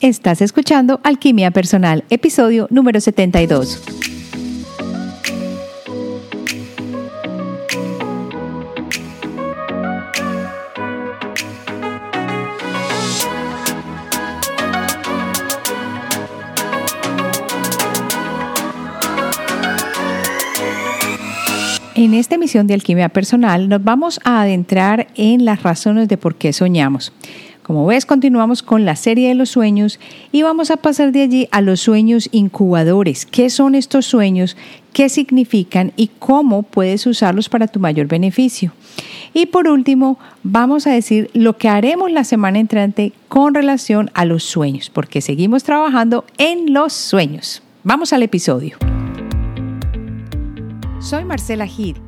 Estás escuchando Alquimia Personal, episodio número 72. En esta emisión de Alquimia Personal nos vamos a adentrar en las razones de por qué soñamos. Como ves, continuamos con la serie de los sueños y vamos a pasar de allí a los sueños incubadores. ¿Qué son estos sueños? ¿Qué significan? ¿Y cómo puedes usarlos para tu mayor beneficio? Y por último, vamos a decir lo que haremos la semana entrante con relación a los sueños, porque seguimos trabajando en los sueños. Vamos al episodio. Soy Marcela Gil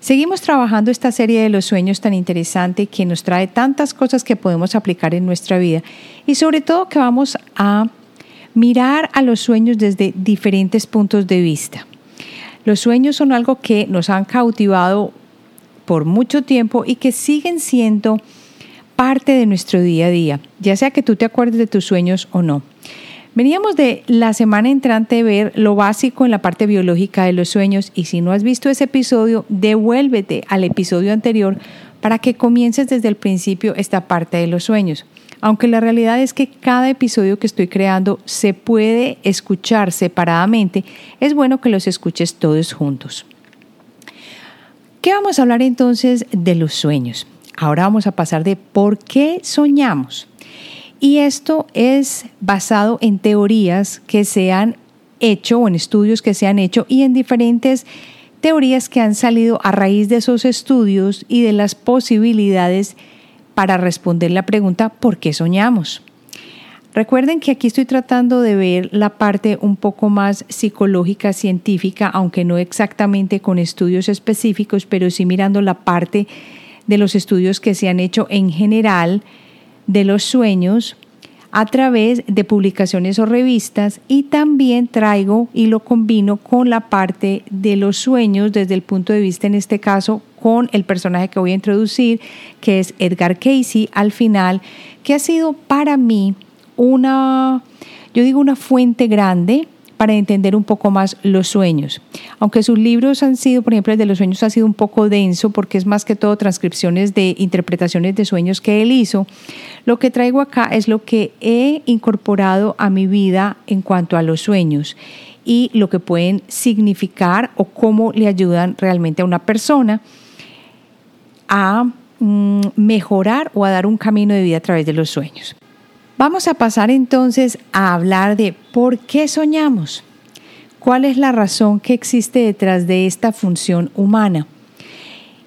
Seguimos trabajando esta serie de los sueños tan interesante que nos trae tantas cosas que podemos aplicar en nuestra vida y sobre todo que vamos a mirar a los sueños desde diferentes puntos de vista. Los sueños son algo que nos han cautivado por mucho tiempo y que siguen siendo parte de nuestro día a día, ya sea que tú te acuerdes de tus sueños o no. Veníamos de la semana entrante ver lo básico en la parte biológica de los sueños y si no has visto ese episodio, devuélvete al episodio anterior para que comiences desde el principio esta parte de los sueños. Aunque la realidad es que cada episodio que estoy creando se puede escuchar separadamente, es bueno que los escuches todos juntos. ¿Qué vamos a hablar entonces de los sueños? Ahora vamos a pasar de por qué soñamos. Y esto es basado en teorías que se han hecho o en estudios que se han hecho y en diferentes teorías que han salido a raíz de esos estudios y de las posibilidades para responder la pregunta ¿por qué soñamos? Recuerden que aquí estoy tratando de ver la parte un poco más psicológica, científica, aunque no exactamente con estudios específicos, pero sí mirando la parte de los estudios que se han hecho en general de los sueños a través de publicaciones o revistas y también traigo y lo combino con la parte de los sueños desde el punto de vista en este caso con el personaje que voy a introducir que es Edgar Casey al final que ha sido para mí una yo digo una fuente grande para entender un poco más los sueños. Aunque sus libros han sido, por ejemplo, el de los sueños ha sido un poco denso porque es más que todo transcripciones de interpretaciones de sueños que él hizo, lo que traigo acá es lo que he incorporado a mi vida en cuanto a los sueños y lo que pueden significar o cómo le ayudan realmente a una persona a mm, mejorar o a dar un camino de vida a través de los sueños. Vamos a pasar entonces a hablar de por qué soñamos. ¿Cuál es la razón que existe detrás de esta función humana?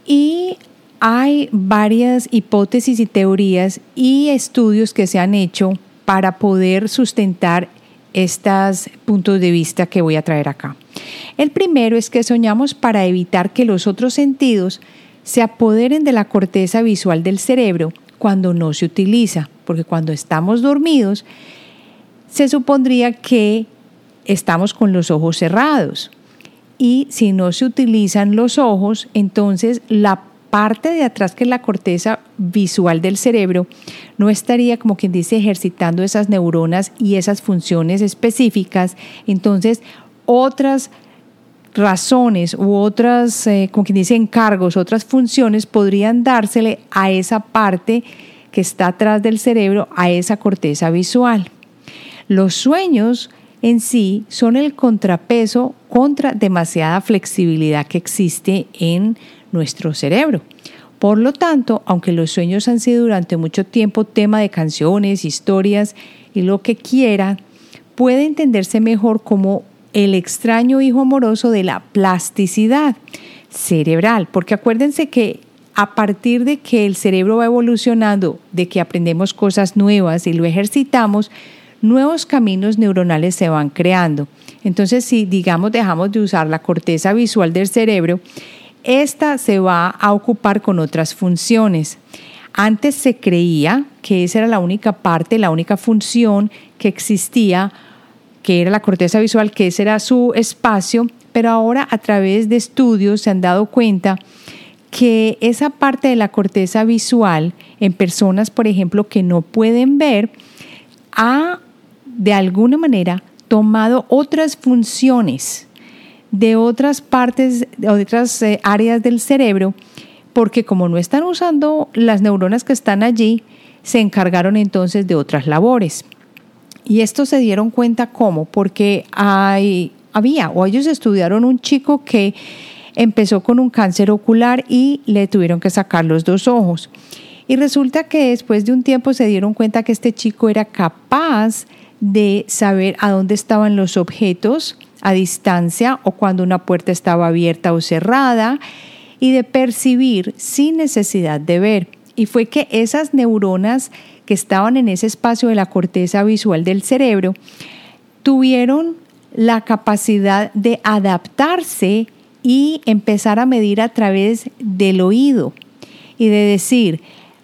Y hay varias hipótesis y teorías y estudios que se han hecho para poder sustentar estos puntos de vista que voy a traer acá. El primero es que soñamos para evitar que los otros sentidos se apoderen de la corteza visual del cerebro cuando no se utiliza, porque cuando estamos dormidos se supondría que estamos con los ojos cerrados. Y si no se utilizan los ojos, entonces la parte de atrás que es la corteza visual del cerebro no estaría como quien dice ejercitando esas neuronas y esas funciones específicas, entonces otras razones u otras, eh, como quien dice, encargos, otras funciones podrían dársele a esa parte que está atrás del cerebro, a esa corteza visual. Los sueños en sí son el contrapeso contra demasiada flexibilidad que existe en nuestro cerebro. Por lo tanto, aunque los sueños han sido durante mucho tiempo tema de canciones, historias y lo que quiera, puede entenderse mejor como el extraño hijo amoroso de la plasticidad cerebral, porque acuérdense que a partir de que el cerebro va evolucionando, de que aprendemos cosas nuevas y lo ejercitamos, nuevos caminos neuronales se van creando. Entonces, si digamos dejamos de usar la corteza visual del cerebro, esta se va a ocupar con otras funciones. Antes se creía que esa era la única parte, la única función que existía, que era la corteza visual, que ese era su espacio, pero ahora a través de estudios se han dado cuenta que esa parte de la corteza visual en personas, por ejemplo, que no pueden ver, ha de alguna manera tomado otras funciones de otras partes, de otras eh, áreas del cerebro, porque como no están usando las neuronas que están allí, se encargaron entonces de otras labores. Y esto se dieron cuenta cómo, porque hay, había, o ellos estudiaron un chico que empezó con un cáncer ocular y le tuvieron que sacar los dos ojos. Y resulta que después de un tiempo se dieron cuenta que este chico era capaz de saber a dónde estaban los objetos a distancia o cuando una puerta estaba abierta o cerrada y de percibir sin necesidad de ver. Y fue que esas neuronas que estaban en ese espacio de la corteza visual del cerebro tuvieron la capacidad de adaptarse y empezar a medir a través del oído y de decir,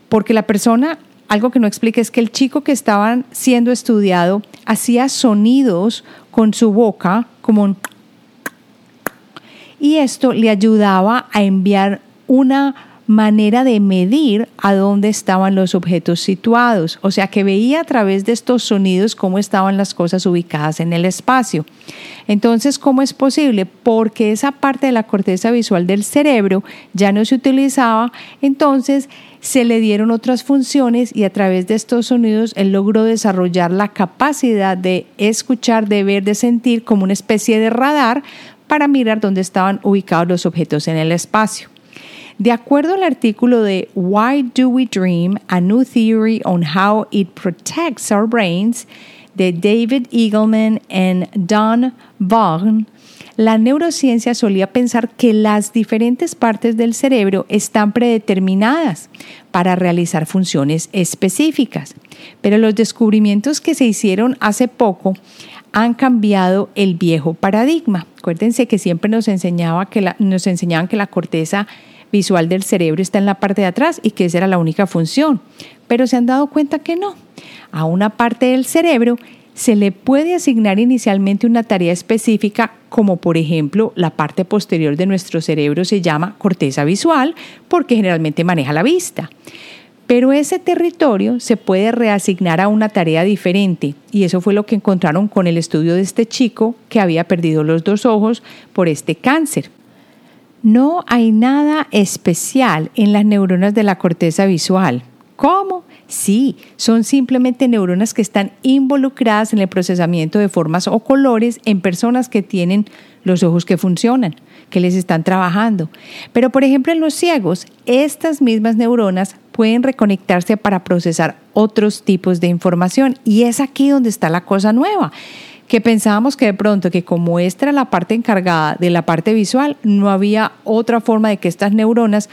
porque la persona, algo que no explica es que el chico que estaba siendo estudiado hacía sonidos con su boca como un... Y esto le ayudaba a enviar una manera de medir a dónde estaban los objetos situados, o sea que veía a través de estos sonidos cómo estaban las cosas ubicadas en el espacio. Entonces, ¿cómo es posible? Porque esa parte de la corteza visual del cerebro ya no se utilizaba, entonces se le dieron otras funciones y a través de estos sonidos él logró desarrollar la capacidad de escuchar, de ver, de sentir como una especie de radar para mirar dónde estaban ubicados los objetos en el espacio. De acuerdo al artículo de Why Do We Dream? A New Theory on How It Protects Our Brains de David Eagleman y Don Vaughn, la neurociencia solía pensar que las diferentes partes del cerebro están predeterminadas para realizar funciones específicas, pero los descubrimientos que se hicieron hace poco han cambiado el viejo paradigma. Acuérdense que siempre nos, enseñaba que nos enseñaban que la corteza visual del cerebro está en la parte de atrás y que esa era la única función. Pero se han dado cuenta que no. A una parte del cerebro se le puede asignar inicialmente una tarea específica, como por ejemplo la parte posterior de nuestro cerebro se llama corteza visual, porque generalmente maneja la vista. Pero ese territorio se puede reasignar a una tarea diferente y eso fue lo que encontraron con el estudio de este chico que había perdido los dos ojos por este cáncer. No hay nada especial en las neuronas de la corteza visual. ¿Cómo? Sí, son simplemente neuronas que están involucradas en el procesamiento de formas o colores en personas que tienen los ojos que funcionan, que les están trabajando. Pero por ejemplo en los ciegos, estas mismas neuronas pueden reconectarse para procesar otros tipos de información y es aquí donde está la cosa nueva que pensábamos que de pronto que como esta era la parte encargada de la parte visual, no había otra forma de que estas neuronas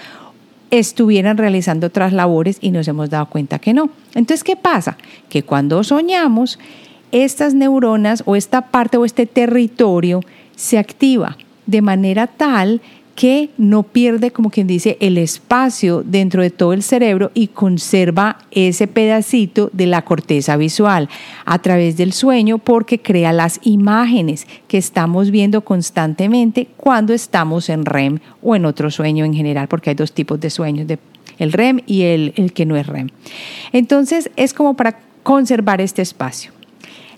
estuvieran realizando otras labores y nos hemos dado cuenta que no. Entonces, ¿qué pasa? Que cuando soñamos, estas neuronas o esta parte o este territorio se activa de manera tal que no pierde, como quien dice, el espacio dentro de todo el cerebro y conserva ese pedacito de la corteza visual a través del sueño porque crea las imágenes que estamos viendo constantemente cuando estamos en REM o en otro sueño en general, porque hay dos tipos de sueños, el REM y el, el que no es REM. Entonces es como para conservar este espacio.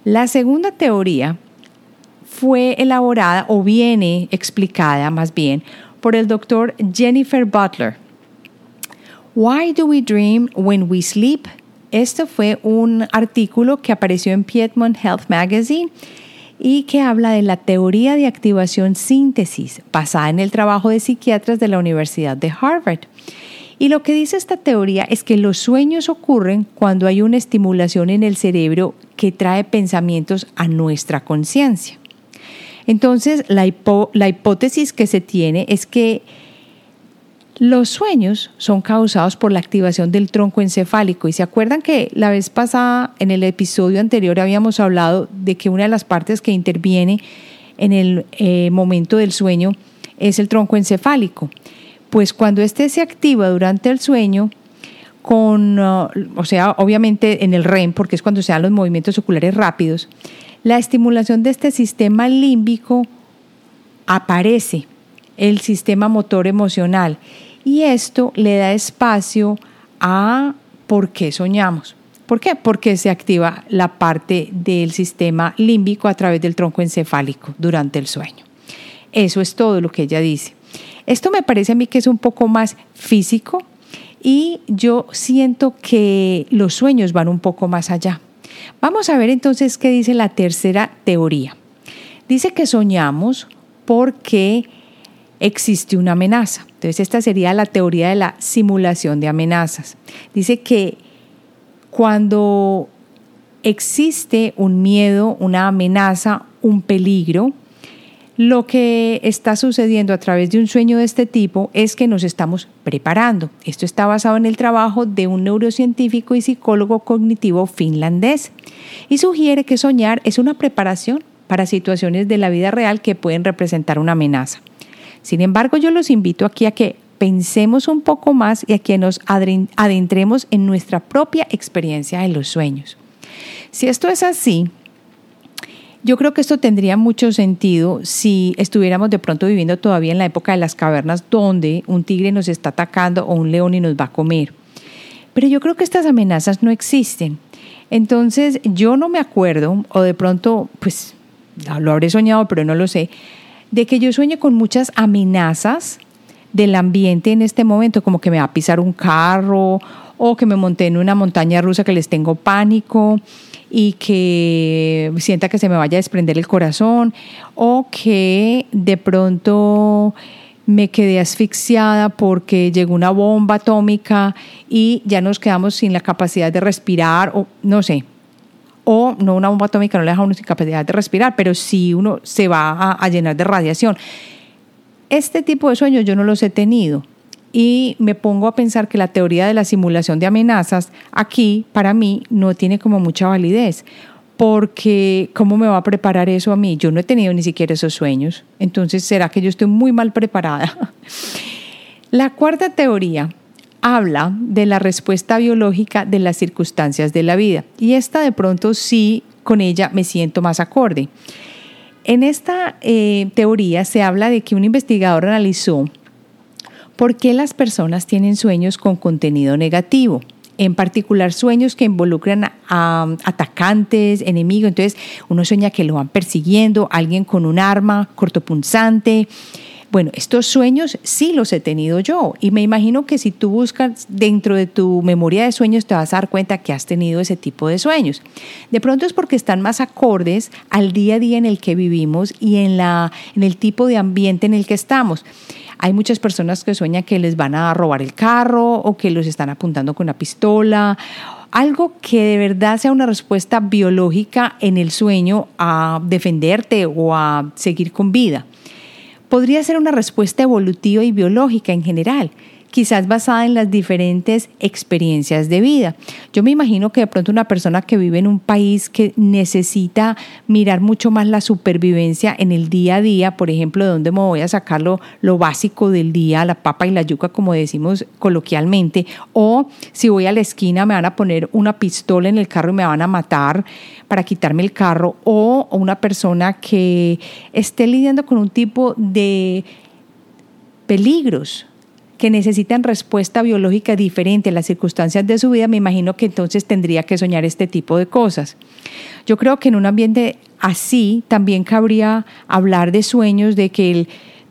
La segunda teoría fue elaborada o viene explicada más bien por el doctor Jennifer Butler. Why do we dream when we sleep? Esto fue un artículo que apareció en Piedmont Health Magazine y que habla de la teoría de activación síntesis basada en el trabajo de psiquiatras de la Universidad de Harvard. Y lo que dice esta teoría es que los sueños ocurren cuando hay una estimulación en el cerebro que trae pensamientos a nuestra conciencia. Entonces, la, hipótesis que se tiene es que Los sueños son causados por la activación del tronco encefálico y se acuerdan que la vez pasada en el episodio anterior habíamos hablado de que una de las partes que interviene en el eh, momento del sueño es el tronco encefálico. Pues cuando éste se activa durante el sueño, con, uh, o sea, obviamente en el REM, porque es cuando se dan los movimientos oculares rápidos, la estimulación de este sistema límbico aparece, el sistema motor emocional, y esto le da espacio a por qué soñamos. ¿Por qué? Porque se activa la parte del sistema límbico a través del tronco encefálico durante el sueño. Eso es todo lo que ella dice. Esto me parece a mí que es un poco más físico y yo siento que los sueños van un poco más allá. Vamos a ver entonces qué dice la tercera teoría. Dice que soñamos porque existe una amenaza. Entonces esta sería la teoría de la simulación de amenazas. Dice que cuando existe un miedo, una amenaza, un peligro, lo que está sucediendo a través de un sueño de este tipo es que nos estamos preparando. Esto está basado en el trabajo de un neurocientífico y psicólogo cognitivo finlandés y sugiere que soñar es una preparación para situaciones de la vida real que pueden representar una amenaza. Sin embargo, yo los invito aquí a que pensemos un poco más y a que nos adentremos en nuestra propia experiencia de los sueños. Si esto es así, yo creo que esto tendría mucho sentido si estuviéramos de pronto viviendo todavía en la época de las cavernas donde un tigre nos está atacando o un león y nos va a comer. Pero yo creo que estas amenazas no existen. Entonces yo no me acuerdo, o de pronto, pues lo habré soñado, pero no lo sé, de que yo sueñe con muchas amenazas del ambiente en este momento, como que me va a pisar un carro o que me monté en una montaña rusa que les tengo pánico y que sienta que se me vaya a desprender el corazón o que de pronto me quedé asfixiada porque llegó una bomba atómica y ya nos quedamos sin la capacidad de respirar o no sé. O no una bomba atómica no le deja a uno sin capacidad de respirar, pero sí uno se va a, a llenar de radiación. Este tipo de sueños yo no los he tenido y me pongo a pensar que la teoría de la simulación de amenazas aquí para mí no tiene como mucha validez, porque ¿cómo me va a preparar eso a mí? Yo no he tenido ni siquiera esos sueños, entonces ¿será que yo estoy muy mal preparada? La cuarta teoría habla de la respuesta biológica de las circunstancias de la vida y esta de pronto sí con ella me siento más acorde. En esta eh, teoría se habla de que un investigador analizó ¿Por qué las personas tienen sueños con contenido negativo? En particular sueños que involucran a, atacantes, enemigos. Entonces uno sueña que lo van persiguiendo, alguien con un arma cortopunzante. Bueno, estos sueños sí los he tenido yo y me imagino que si tú buscas dentro de tu memoria de sueños te vas a dar cuenta que has tenido ese tipo de sueños. De pronto es porque están más acordes al día a día en el que vivimos y en, la, en el tipo de ambiente en el que estamos. Hay muchas personas que sueñan que les van a robar el carro o que los están apuntando con una pistola. Algo que de verdad sea una respuesta biológica en el sueño a defenderte o a seguir con vida. Podría ser una respuesta evolutiva y biológica en general quizás basada en las diferentes experiencias de vida. Yo me imagino que de pronto una persona que vive en un país que necesita mirar mucho más la supervivencia en el día a día, por ejemplo, de dónde me voy a sacar lo, básico del día, la papa y la yuca, como decimos coloquialmente, o si voy a la esquina me van a poner una pistola en el carro y me van a matar para quitarme el carro, o una persona que esté lidiando con un tipo de peligros que necesitan respuesta biológica diferente a las circunstancias de su vida, me imagino que entonces tendría que soñar este tipo de cosas. Yo creo que en un ambiente así también cabría hablar de sueños de que el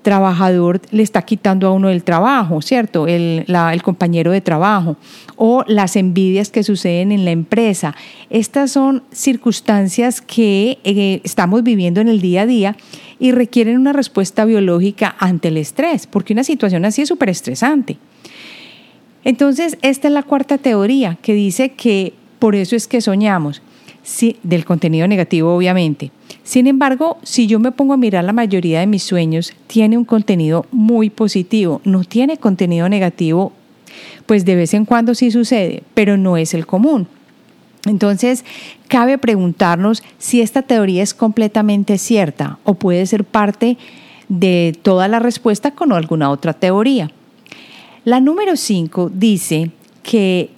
trabajador le está quitando a uno el trabajo, ¿cierto? El, compañero de trabajo o las envidias que suceden en la empresa. Estas son circunstancias que eh, estamos viviendo en el día a día y requieren una respuesta biológica ante el estrés, porque una situación así es súper estresante. Entonces, esta es la cuarta teoría que dice que por eso es que soñamos. Del contenido negativo obviamente. Sin embargo, si yo me pongo a mirar la mayoría de mis sueños, tiene un contenido muy positivo, no tiene contenido negativo, pues de vez en cuando sí sucede, pero no es el común. Entonces, cabe preguntarnos si esta teoría es completamente cierta o puede ser parte de toda la respuesta con alguna otra teoría. La número 5 dice que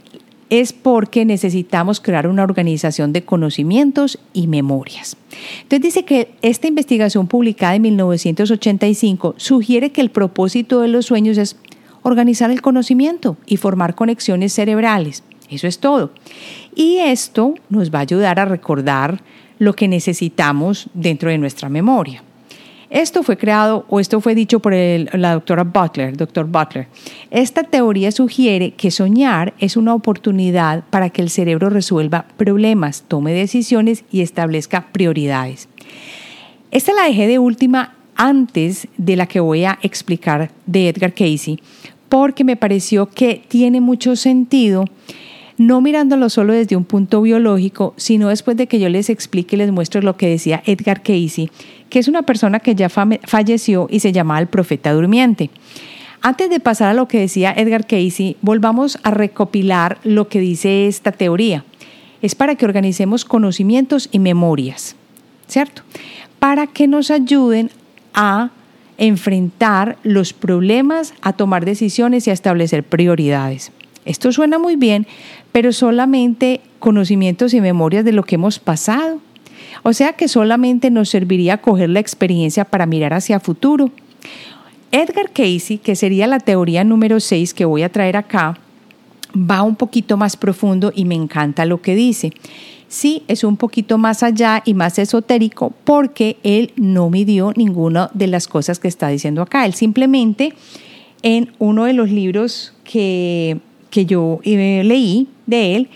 es porque necesitamos crear una organización de conocimientos y memorias. Entonces dice que esta investigación publicada en 1985 sugiere que el propósito de los sueños es organizar el conocimiento y formar conexiones cerebrales. Eso es todo. Y esto nos va a ayudar a recordar lo que necesitamos dentro de nuestra memoria. Esto fue creado o esto fue dicho por la doctora Butler, doctor Butler. Esta teoría sugiere que soñar es una oportunidad para que el cerebro resuelva problemas, tome decisiones y establezca prioridades. Esta la dejé de última antes de la que voy a explicar de Edgar Casey, porque me pareció que tiene mucho sentido no mirándolo solo desde un punto biológico, sino después de que yo les explique y les muestre lo que decía Edgar Casey, que es una persona que ya falleció y se llamaba el profeta durmiente. Antes de pasar a lo que decía Edgar Casey, volvamos a recopilar lo que dice esta teoría. Es para que organicemos conocimientos y memorias, ¿cierto? Para que nos ayuden a enfrentar los problemas, a tomar decisiones y a establecer prioridades. Esto suena muy bien, pero solamente conocimientos y memorias de lo que hemos pasado. O sea que solamente nos serviría coger la experiencia para mirar hacia futuro. Edgar Casey, que sería la teoría número 6 que voy a traer acá, va un poquito más profundo y me encanta lo que dice. Sí, es un poquito más allá y más esotérico porque él no midió ninguna de las cosas que está diciendo acá. Él simplemente en uno de los libros que que yo eh, leí de él,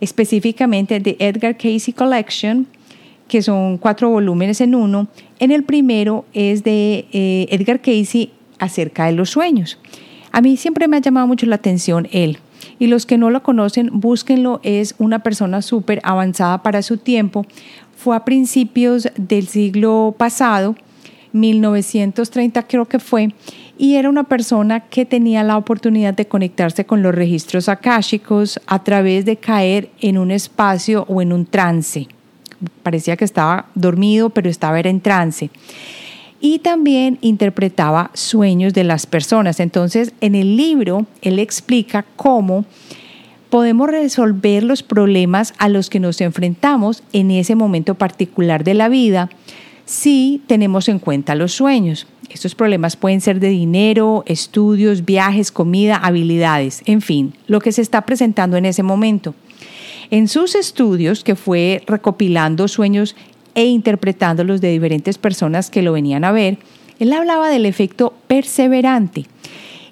específicamente de Edgar Casey Collection, que son cuatro volúmenes en uno. En el primero es de eh, Edgar Casey acerca de los sueños. A mí siempre me ha llamado mucho la atención él. Y los que no lo conocen, búsquenlo. Es una persona súper avanzada para su tiempo. Fue a principios del siglo pasado, 1930 creo que fue, y era una persona que tenía la oportunidad de conectarse con los registros akáshicos a través de caer en un espacio o en un trance. Parecía que estaba dormido, pero estaba en trance. Y también interpretaba sueños de las personas. Entonces, en el libro, él explica cómo podemos resolver los problemas a los que nos enfrentamos en ese momento particular de la vida si tenemos en cuenta los sueños. Estos problemas pueden ser de dinero, estudios, viajes, comida, habilidades, en fin, lo que se está presentando en ese momento. En sus estudios, que fue recopilando sueños e interpretándolos de diferentes personas que lo venían a ver, él hablaba del efecto perseverante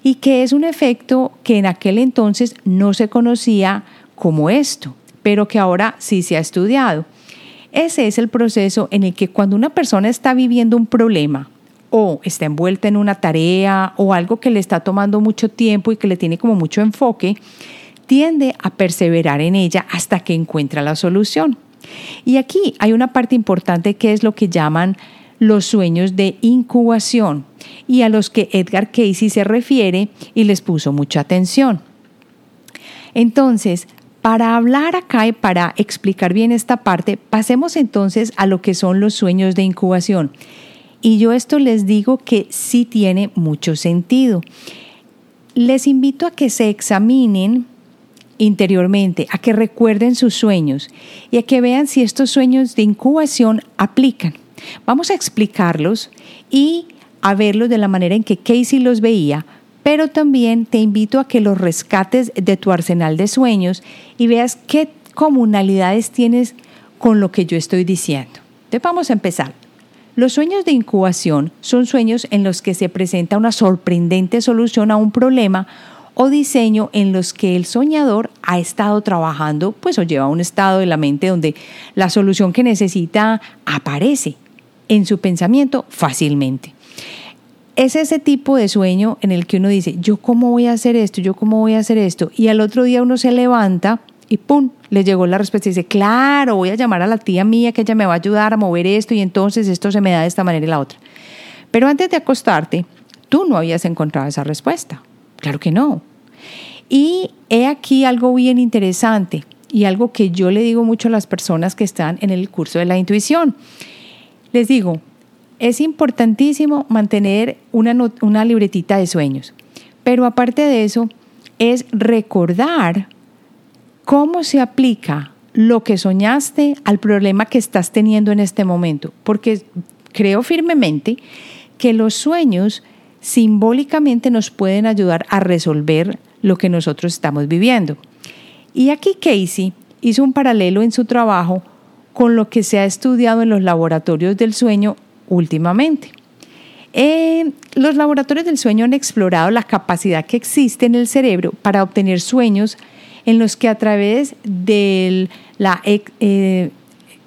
y que es un efecto que en aquel entonces no se conocía como esto, pero que ahora sí se ha estudiado. Ese es el proceso en el que cuando una persona está viviendo un problema, o está envuelta en una tarea o algo que le está tomando mucho tiempo y que le tiene como mucho enfoque, tiende a perseverar en ella hasta que encuentra la solución. Y aquí hay una parte importante que es lo que llaman los sueños de incubación y a los que Edgar Casey se refiere y les puso mucha atención. Entonces, para hablar acá y para explicar bien esta parte, pasemos entonces a lo que son los sueños de incubación. Y yo esto les digo que sí tiene mucho sentido. Les invito a que se examinen interiormente, a que recuerden sus sueños y a que vean si estos sueños de incubación aplican. Vamos a explicarlos y a verlos de la manera en que Casey los veía, pero también te invito a que los rescates de tu arsenal de sueños y veas qué comunalidades tienes con lo que yo estoy diciendo. Entonces vamos a empezar. Los sueños de incubación son sueños en los que se presenta una sorprendente solución a un problema o diseño en los que el soñador ha estado trabajando, pues o lleva a un estado de la mente donde la solución que necesita aparece en su pensamiento fácilmente. Es ese tipo de sueño en el que uno dice, yo cómo voy a hacer esto, yo cómo voy a hacer esto, y al otro día uno se levanta y ¡pum! Le llegó la respuesta y dice, claro, voy a llamar a la tía mía que ella me va a ayudar a mover esto y entonces esto se me da de esta manera y la otra. Pero antes de acostarte, tú no habías encontrado esa respuesta. Claro que no. Y he aquí algo bien interesante y algo que yo le digo mucho a las personas que están en el curso de la intuición. Les digo, es importantísimo mantener una, una libretita de sueños, pero aparte de eso, es recordar cómo se aplica lo que soñaste al problema que estás teniendo en este momento, porque creo firmemente que los sueños simbólicamente nos pueden ayudar a resolver lo que nosotros estamos viviendo. Y aquí Casey hizo un paralelo en su trabajo con lo que se ha estudiado en los laboratorios del sueño últimamente. Eh, los laboratorios del sueño han explorado la capacidad que existe en el cerebro para obtener sueños en los que a través de la eh,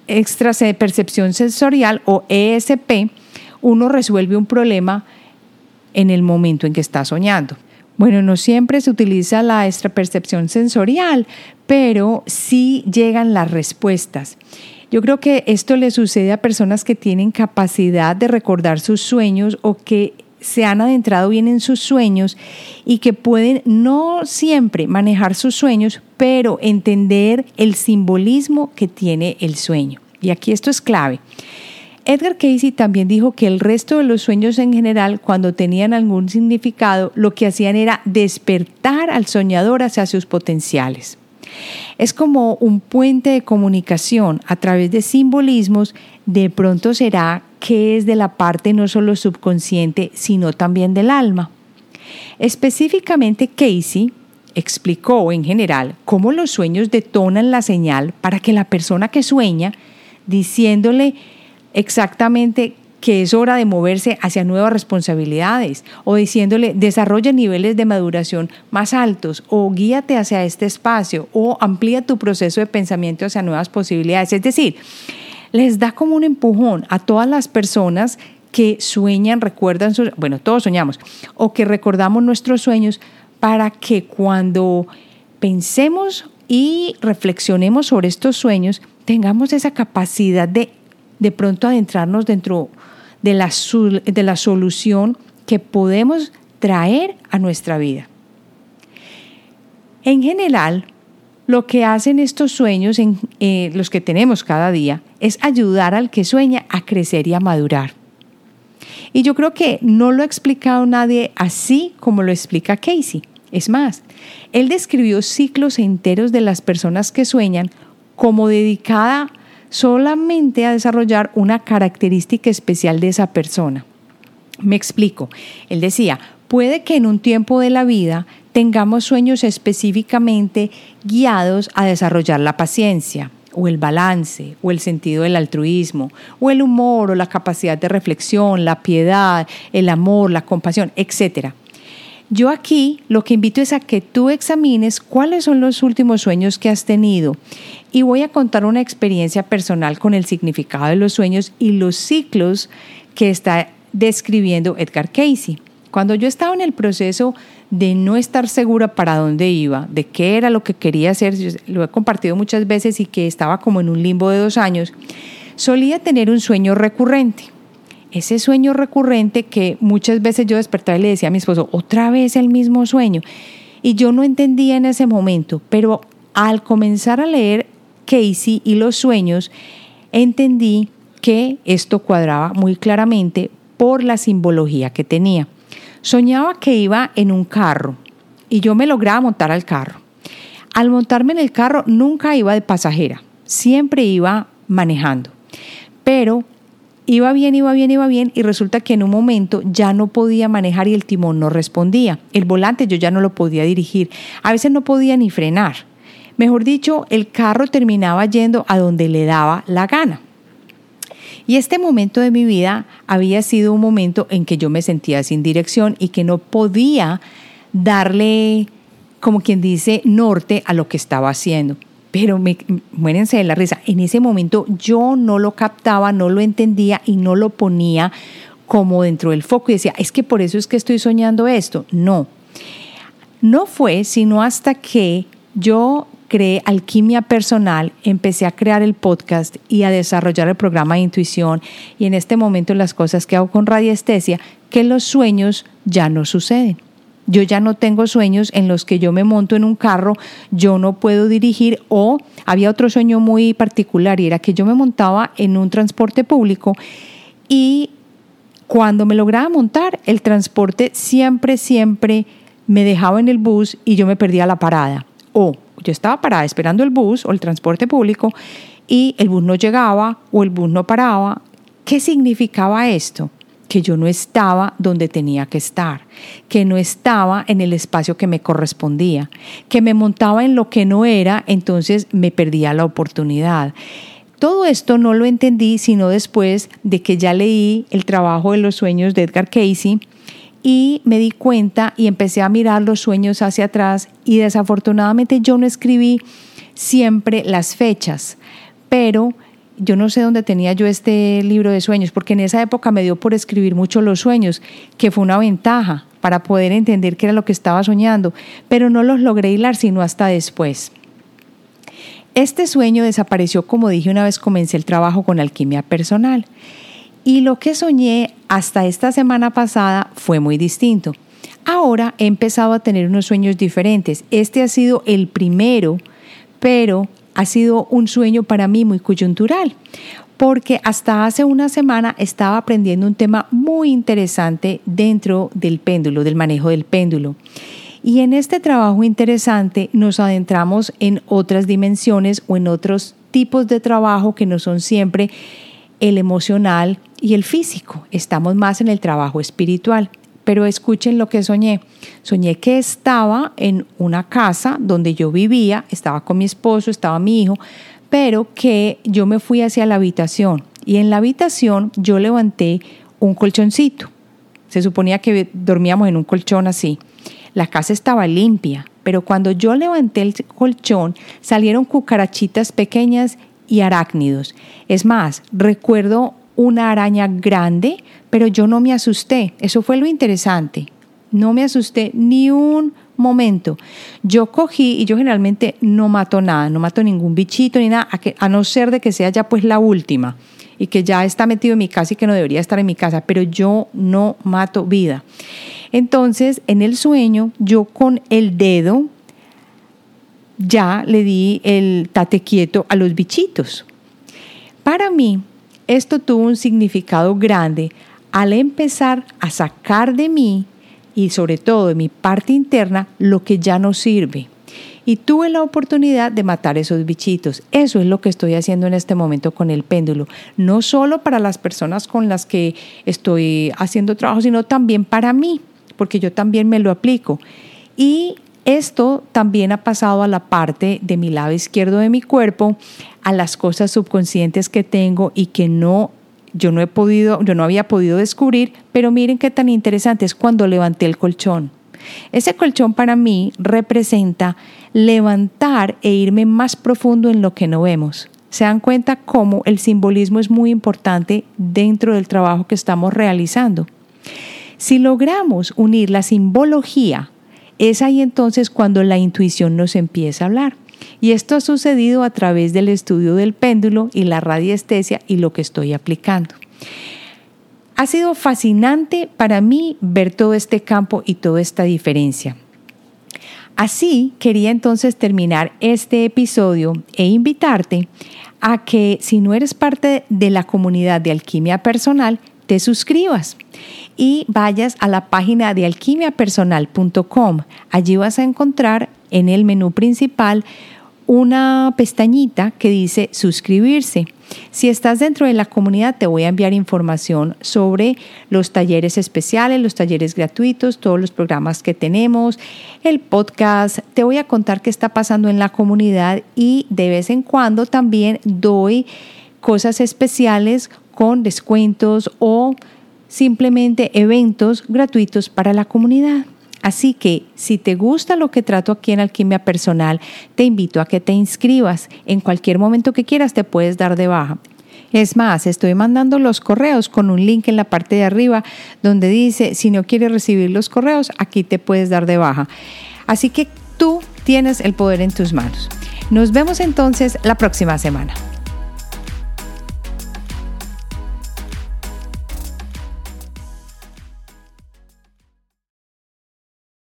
extra percepción sensorial o ESP uno resuelve un problema en el momento en que está soñando. Bueno, no siempre se utiliza la extrapercepción sensorial, pero sí llegan las respuestas. Yo creo que esto le sucede a personas que tienen capacidad de recordar sus sueños o que se han adentrado bien en sus sueños y que pueden no siempre manejar sus sueños, pero entender el simbolismo que tiene el sueño. Y aquí esto es clave. Edgar Casey también dijo que el resto de los sueños en general, cuando tenían algún significado, lo que hacían era despertar al soñador hacia sus potenciales. Es como un puente de comunicación a través de simbolismos, de pronto será que es de la parte no solo subconsciente, sino también del alma. Específicamente Casey explicó en general cómo los sueños detonan la señal para que la persona que sueña, diciéndole exactamente que es hora de moverse hacia nuevas responsabilidades o diciéndole desarrolla niveles de maduración más altos o guíate hacia este espacio o amplía tu proceso de pensamiento hacia nuevas posibilidades. Es decir, les da como un empujón a todas las personas que sueñan, recuerdan, sus, bueno, todos soñamos, o que recordamos nuestros sueños para que cuando pensemos y reflexionemos sobre estos sueños, tengamos esa capacidad de de pronto adentrarnos dentro de la, de la solución que podemos traer a nuestra vida. En general, lo que hacen estos sueños, en, eh, los que tenemos cada día, es ayudar al que sueña a crecer y a madurar. Y yo creo que no lo ha explicado nadie así como lo explica Casey. Es más, él describió ciclos enteros de las personas que sueñan como dedicada solamente a desarrollar una característica especial de esa persona. Me explico. Él decía, puede que en un tiempo de la vida tengamos sueños específicamente guiados a desarrollar la paciencia, o el balance, o el sentido del altruismo, o el humor, o la capacidad de reflexión, la piedad, el amor, la compasión, etc. Yo aquí lo que invito es a que tú examines cuáles son los últimos sueños que has tenido y voy a contar una experiencia personal con el significado de los sueños y los ciclos que está describiendo Edgar Casey. Cuando yo estaba en el proceso de no estar segura para dónde iba, de qué era lo que quería hacer, lo he compartido muchas veces y que estaba como en un limbo de dos años, solía tener un sueño recurrente ese sueño recurrente que muchas veces yo despertaba y le decía a mi esposo, otra vez el mismo sueño. Y yo no entendía en ese momento, pero al comenzar a leer Casey y los sueños, entendí que esto cuadraba muy claramente por la simbología que tenía. Soñaba que iba en un carro y yo me lograba montar al carro. Al montarme en el carro nunca iba de pasajera, siempre iba manejando. Pero Iba bien, iba bien, iba bien y resulta que en un momento ya no podía manejar y el timón no respondía. El volante yo ya no lo podía dirigir. A veces no podía ni frenar. Mejor dicho, el carro terminaba yendo a donde le daba la gana. Y este momento de mi vida había sido un momento en que yo me sentía sin dirección y que no podía darle, como quien dice, norte a lo que estaba haciendo pero me, muérense de la risa. En ese momento yo no lo captaba, no lo entendía y no lo ponía como dentro del foco y decía, es que por eso es que estoy soñando esto. No, no fue sino hasta que yo creé Alquimia Personal, empecé a crear el podcast y a desarrollar el programa de intuición y en este momento las cosas que hago con radiestesia, que los sueños ya no suceden. Yo ya no tengo sueños en los que yo me monto en un carro, yo no puedo dirigir o había otro sueño muy particular y era que yo me montaba en un transporte público y cuando me lograba montar, el transporte siempre, siempre me dejaba en el bus y yo me perdía la parada. O yo estaba parada esperando el bus o el transporte público y el bus no llegaba o el bus no paraba. ¿Qué significaba esto? Que yo no estaba donde tenía que estar, que no estaba en el espacio que me correspondía, que me montaba en lo que no era, entonces me perdía la oportunidad. Todo esto no lo entendí sino después de que ya leí el trabajo de los sueños de Edgar Casey y me di cuenta y empecé a mirar los sueños hacia atrás y desafortunadamente yo no escribí siempre las fechas, pero yo no sé dónde tenía yo este libro de sueños, porque en esa época me dio por escribir mucho los sueños, que fue una ventaja para poder entender qué era lo que estaba soñando, pero no los logré hilar sino hasta después. Este sueño desapareció, como dije una vez comencé el trabajo con alquimia personal. Y lo que soñé hasta esta semana pasada fue muy distinto. Ahora he empezado a tener unos sueños diferentes. Este ha sido el primero, pero ha sido un sueño para mí muy coyuntural, porque hasta hace una semana estaba aprendiendo un tema muy interesante dentro del péndulo, del manejo del péndulo. Y en este trabajo interesante nos adentramos en otras dimensiones o en otros tipos de trabajo que no son siempre el emocional y el físico. Estamos más en el trabajo espiritual. Pero escuchen lo que soñé. Soñé que estaba en una casa donde yo vivía, estaba con mi esposo, estaba mi hijo, pero que yo me fui hacia la habitación y en la habitación yo levanté un colchoncito. Se suponía que dormíamos en un colchón así. La casa estaba limpia, pero cuando yo levanté el colchón salieron cucarachitas pequeñas y arácnidos. Es más, recuerdo una araña grande, pero yo no me asusté. Eso fue lo interesante. No me asusté ni un momento. Yo cogí y yo generalmente no mato nada, no mato ningún bichito ni nada, a, no ser de que sea ya pues la última y que ya está metido en mi casa y que no debería estar en mi casa, pero yo no mato vida. Entonces, en el sueño, yo con el dedo ya le di el tate quieto a los bichitos. Para mí, esto tuvo un significado grande al empezar a sacar de mí y sobre todo de mi parte interna lo que ya no sirve. Y tuve la oportunidad de matar esos bichitos. Eso es lo que estoy haciendo en este momento con el péndulo. No solo para las personas con las que estoy haciendo trabajo, sino también para mí, porque yo también me lo aplico. Y esto también ha pasado a la parte de mi lado izquierdo de mi cuerpo, a las cosas subconscientes que tengo y que no yo no he podido, yo no había podido descubrir, pero miren qué tan interesante es cuando levanté el colchón. Ese colchón para mí representa levantar e irme más profundo en lo que no vemos. Se dan cuenta cómo el simbolismo es muy importante dentro del trabajo que estamos realizando. Si logramos unir la simbología es ahí entonces cuando la intuición nos empieza a hablar. Y esto ha sucedido a través del estudio del péndulo y la radiestesia y lo que estoy aplicando. Ha sido fascinante para mí ver todo este campo y toda esta diferencia. Así quería entonces terminar este episodio e invitarte a que si no eres parte de la comunidad de alquimia personal, te suscribas y vayas a la página de alquimiapersonal.com. Allí vas a encontrar en el menú principal una pestañita que dice suscribirse. Si estás dentro de la comunidad, te voy a enviar información sobre los talleres especiales, los talleres gratuitos, todos los programas que tenemos, el podcast. Te voy a contar qué está pasando en la comunidad y de vez en cuando también doy cosas especiales con descuentos o simplemente eventos gratuitos para la comunidad. Así que si te gusta lo que trato aquí en Alquimia Personal, te invito a que te inscribas. En cualquier momento que quieras te puedes dar de baja. Es más, estoy mandando los correos con un link en la parte de arriba donde dice, si no quieres recibir los correos, aquí te puedes dar de baja. Así que tú tienes el poder en tus manos. Nos vemos entonces la próxima semana.